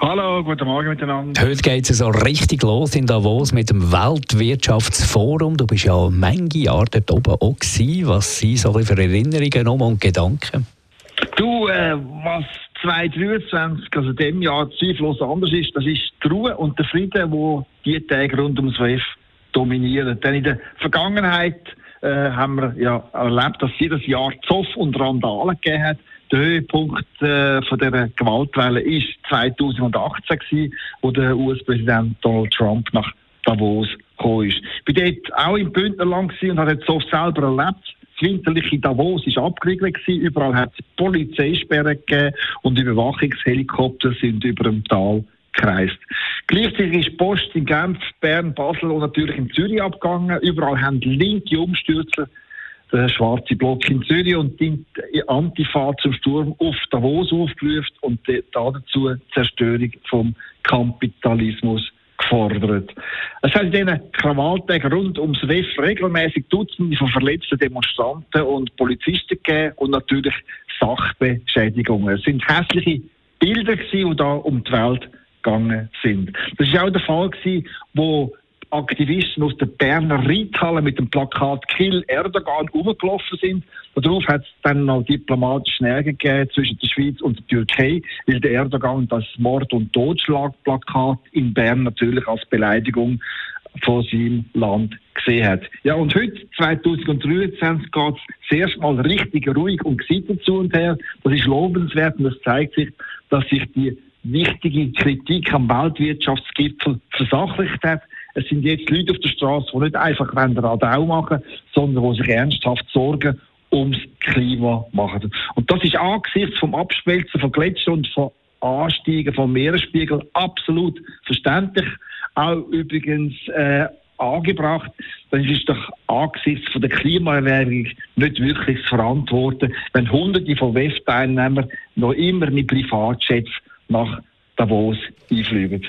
Hallo, guten Morgen miteinander. Heute geht es so richtig los in Davos mit dem Weltwirtschaftsforum. Du bist ja manche Jahre dort oben auch gewesen. Was sind so für Erinnerungen und Gedanken? Du, äh, was 2023, also dem Jahr zweifellos anders ist, das ist die Ruhe und der Frieden, wo die Tage rund ums WEF dominieren. Denn in der Vergangenheit äh, haben wir ja erlebt, dass jedes Jahr Zoff und Randalen gegeben hat. Der Höhepunkt äh, von dieser Gewaltwelle ist 2018 gewesen, wo der US-Präsident Donald Trump nach Davos gekommen ist. Ich war dort auch im Bündnerland und habe Zoff selber erlebt. Das winterliche Davos war abgeriegelt. Überall hat es Polizeisperren gegeben und Überwachungshelikopter sind über dem Tal gekreist. Gleichzeitig ist Post in Genf, Bern, Basel und natürlich in Zürich abgegangen. Überall haben linke Umstürze der schwarze Block in Zürich und die Antifa zum Sturm auf Davos aufgerufen und dazu Zerstörung vom Kapitalismus gefordert. Es hat in diesen Krawalltagen rund ums WEF regelmäßig Dutzende von verletzten Demonstranten und Polizisten gegeben und natürlich Sachbeschädigungen. Es sind hässliche Bilder gewesen, die da um die Welt gegangen sind. Das ist auch der Fall gewesen, wo Aktivisten aus der Berner Reithalle mit dem Plakat Kill Erdogan rumgelaufen sind. Darauf hat es dann noch diplomatisch Nähe gegeben zwischen der Schweiz und der Türkei, weil der Erdogan das Mord- und Totschlagplakat in Bern natürlich als Beleidigung von seinem Land gesehen hat. Ja, und heute, 2023, geht es zuerst mal richtig ruhig und gesittet zu und her. Das ist lobenswert und das zeigt sich, dass sich die wichtige Kritik am Weltwirtschaftsgipfel versachlicht hat. Es sind jetzt Leute auf der Straße, die nicht einfach Radau machen sondern die sich ernsthaft Sorgen ums Klima machen. Und das ist angesichts vom Abschmelzen von Gletschern und von Ansteigen vom Meeresspiegel absolut verständlich. Auch übrigens äh, angebracht. Das ist doch angesichts von der Klimaerwärmung nicht wirklich zu verantworten, wenn Hunderte von WEF-Teilnehmern noch immer mit Privatjets nach Davos einfliegen.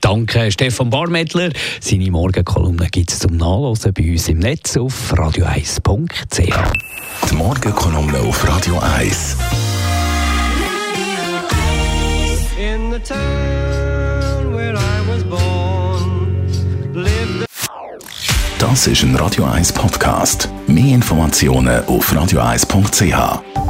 Danke, Stefan Barmettler. Seine Morgenkolumne gibt es zum Nachlesen bei uns im Netz auf radio1.ch. Die Morgenkolumne auf Radio 1. In the town where I was born, lived Das ist ein Radio 1 Podcast. Mehr Informationen auf radio1.ch.